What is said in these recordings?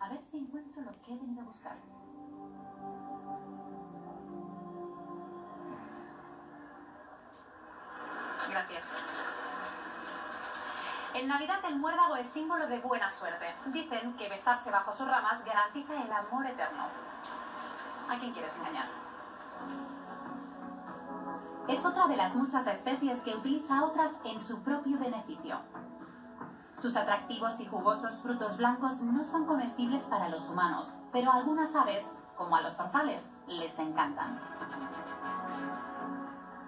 A ver si encuentro lo que he venido a buscar. Gracias. En Navidad el muérdago es símbolo de buena suerte. Dicen que besarse bajo sus ramas garantiza el amor eterno. ¿A quién quieres engañar? Es otra de las muchas especies que utiliza otras en su propio beneficio. Sus atractivos y jugosos frutos blancos no son comestibles para los humanos, pero a algunas aves, como a los zorzales, les encantan.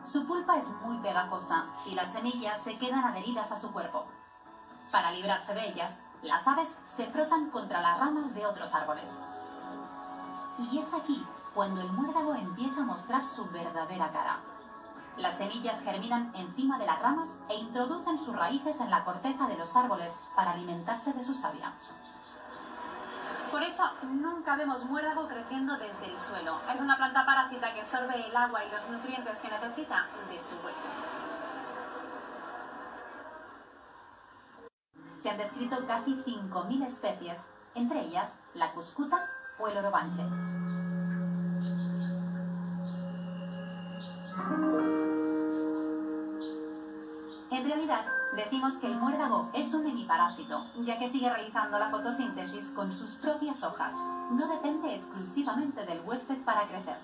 Su pulpa es muy pegajosa y las semillas se quedan adheridas a su cuerpo. Para librarse de ellas, las aves se frotan contra las ramas de otros árboles. Y es aquí cuando el muérdago empieza a mostrar su verdadera cara. Las semillas germinan encima de las ramas e introducen sus raíces en la corteza de los árboles para alimentarse de su savia. Por eso nunca vemos muérdago creciendo desde el suelo. Es una planta parásita que absorbe el agua y los nutrientes que necesita de su huésped. Se han descrito casi 5.000 especies, entre ellas la cuscuta o el orobanche. En realidad, decimos que el muérdago es un hemiparásito, ya que sigue realizando la fotosíntesis con sus propias hojas. No depende exclusivamente del huésped para crecer.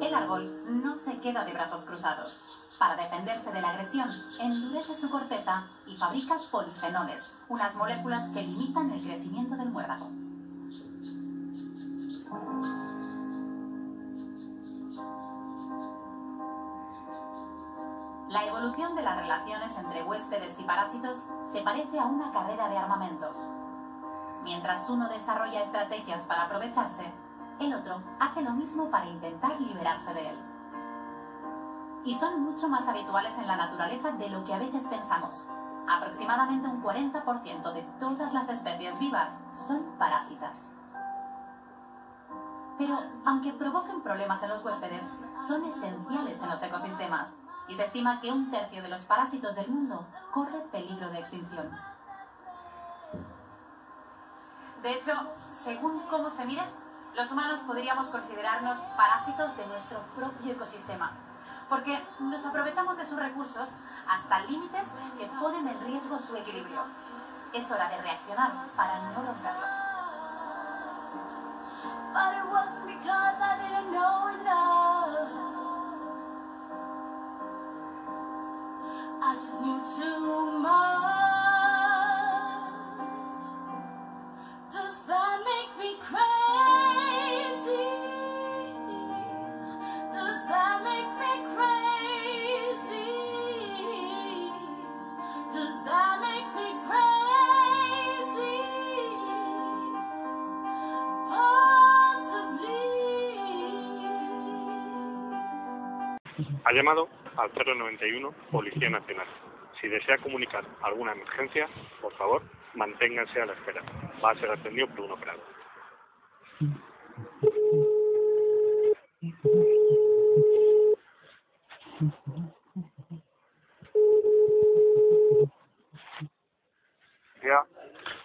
El árbol no se queda de brazos cruzados. Para defenderse de la agresión, endurece su corteza y fabrica polifenoles, unas moléculas que limitan el crecimiento del muérdago. La evolución de las relaciones entre huéspedes y parásitos se parece a una carrera de armamentos. Mientras uno desarrolla estrategias para aprovecharse, el otro hace lo mismo para intentar liberarse de él. Y son mucho más habituales en la naturaleza de lo que a veces pensamos. Aproximadamente un 40% de todas las especies vivas son parásitas. Pero, aunque provoquen problemas en los huéspedes, son esenciales en los ecosistemas y se estima que un tercio de los parásitos del mundo corre peligro de extinción. De hecho, según cómo se mire, los humanos podríamos considerarnos parásitos de nuestro propio ecosistema, porque nos aprovechamos de sus recursos hasta límites que ponen en riesgo su equilibrio. Es hora de reaccionar para no romperlo. no to Ha llamado al 091 Policía Nacional. Si desea comunicar alguna emergencia, por favor, manténganse a la espera. Va a ser atendido por un operador.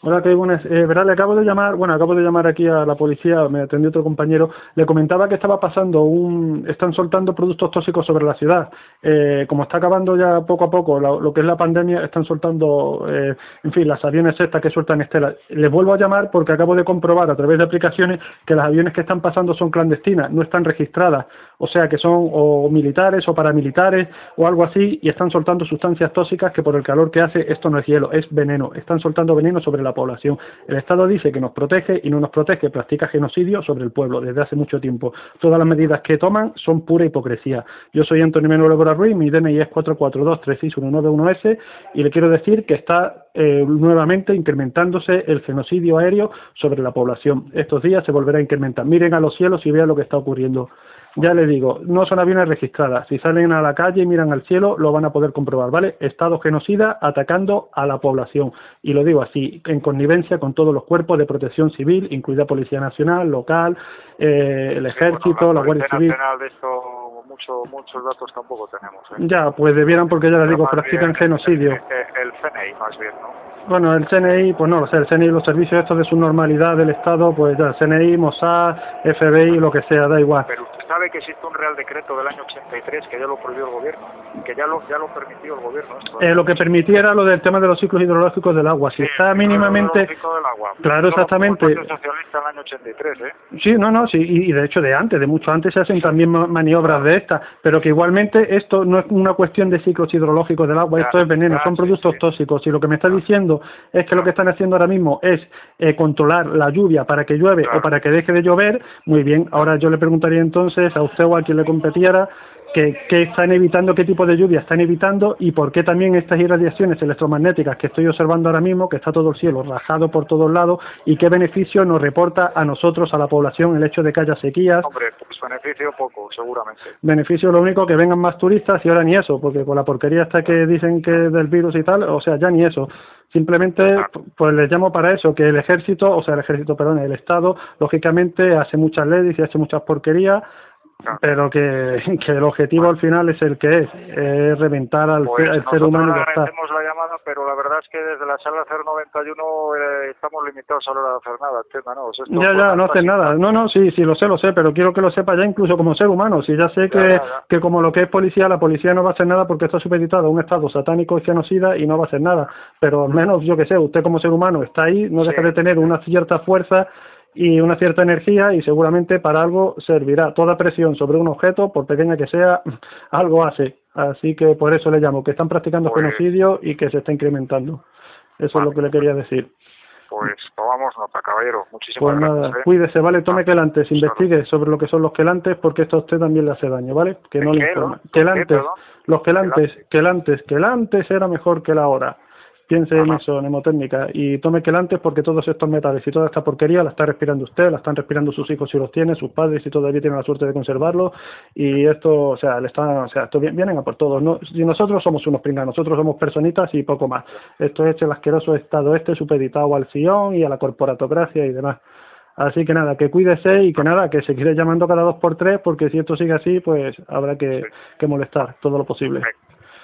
Hola, qué buenas. Eh, verá, le acabo de llamar, bueno, acabo de llamar aquí a la policía, me atendió otro compañero, le comentaba que estaba pasando un, están soltando productos tóxicos sobre la ciudad. Eh, como está acabando ya poco a poco lo que es la pandemia, están soltando, eh, en fin, las aviones estas que sueltan estelas. Les vuelvo a llamar porque acabo de comprobar a través de aplicaciones que las aviones que están pasando son clandestinas, no están registradas, o sea que son o militares o paramilitares o algo así y están soltando sustancias tóxicas que por el calor que hace esto no es hielo, es veneno. Están soltando veneno sobre la población. El Estado dice que nos protege y no nos protege, practica genocidio sobre el pueblo desde hace mucho tiempo. Todas las medidas que toman son pura hipocresía. Yo soy Antonio Manuel Évora Ruiz, mi DNI es 442-36191S y le quiero decir que está eh, nuevamente incrementándose el genocidio aéreo sobre la población. Estos días se volverá a incrementar. Miren a los cielos y vean lo que está ocurriendo. Ya les digo, no son aviones registradas. Si salen a la calle y miran al cielo, lo van a poder comprobar, ¿vale? Estado genocida atacando a la población. Y lo digo así, en connivencia con todos los cuerpos de protección civil, incluida Policía Nacional, local, eh, el Ejército, Bueno, la Guardia Policía Civil. Nacional de esto mucho, muchos datos tampoco tenemos. ¿eh? Ya, pues debieran porque ya les digo, practican bien, genocidio. El, el CNI más bien, ¿no? Bueno, el CNI, pues no el CNI, los servicios estos de su normalidad del Estado, pues ya, CNI, Mossad, FBI, lo que sea, da igual. Pero usted sabe que existe un Real Decreto del año 83 que ya lo prohibió el gobierno, que ya lo, ya lo permitió el gobierno. Esto, Eh, lo que permitiera lo del tema de los ciclos hidrológicos del agua, si Sí, está el mínimamente... del agua. Claro, exactamente. Aprobó el Partido Socialista en el año 83, ¿eh? Sí, no, no, sí, y, de hecho de antes, de mucho antes se hacen también ma- maniobras de estas, pero que igualmente esto no es una cuestión de ciclos hidrológicos del agua, esto es veneno, son sí, productos sí. tóxicos, y lo que me está diciendo es que lo que están haciendo ahora mismo es eh, controlar la lluvia para que llueve o para que deje de llover, muy bien, ahora yo le preguntaría entonces a usted o a quien le competiera que, que están evitando, qué tipo de lluvia están evitando y por qué también estas irradiaciones electromagnéticas que estoy observando ahora mismo, que está todo el cielo rajado por todos lados, y qué beneficio nos reporta a nosotros, a la población, el hecho de que haya sequías. Hombre, pues beneficio poco, seguramente. Beneficio lo único que vengan más turistas y ahora ni eso, porque con la porquería esta que dicen que del virus y tal, o sea, ya ni eso. Simplemente, pues les llamo para eso, que el ejército, o sea, el ejército, perdón, el Estado, lógicamente hace muchas leyes y hace muchas porquerías, Claro. pero que, que el objetivo al final es el que es, es reventar al, Pues ser humano le agradecemos la llamada, pero la verdad es que desde la sala 091 eh, estamos limitados a la hora de hacer nada, entiéndanos. Esto Ya, ya, no haces así- nada. No, no, sí, sí, lo sé, lo sé, pero quiero que lo sepa ya incluso como ser humano. Si ya sé que, Ya, ya, ya. que como lo que es policía, la policía no va a hacer nada porque está supeditado a un estado satánico y genocida y no va a hacer nada. Pero al menos, yo que sé, usted como ser humano está ahí, no deja Sí. de tener una cierta fuerza y una cierta energía y seguramente para algo servirá. Toda presión sobre un objeto, por pequeña que sea, algo hace. Así que por eso le llamo, que están practicando Pues- genocidio y que se está incrementando. Eso es lo que le quería decir. Pues tomamos nota, caballero. Muchísimas Pues nada, gracias. ¿eh? cuídese, ¿vale? Tome Ah, quelantes, solo. investigue sobre lo que son los quelantes porque esto a usted también le hace daño, ¿vale? Que no ¿El le informa. no? ¿El Quelantes, los Quelantes. quelantes, quelantes era mejor que la hora. Piense en eso, mnemotécnica, y tome quelantes porque todos estos metales y toda esta porquería la está respirando usted, la están respirando sus hijos si los tiene, sus padres si todavía tienen la suerte de conservarlo, y esto, o sea, le están, o sea, esto vi- vienen a por todos. No, si nosotros somos unos pringas, nosotros somos personitas y poco más. Esto es el asqueroso estado este supeditado al Sion y a la corporatocracia y demás. Así que nada, que cuídese y que nada, que se quiere llamando cada dos por tres, porque si esto sigue así, pues habrá que, Sí. que molestar todo lo posible.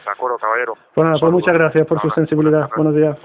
De acuerdo, caballero. Nada, pues muchas gracias por su sensibilidad. Buenos días.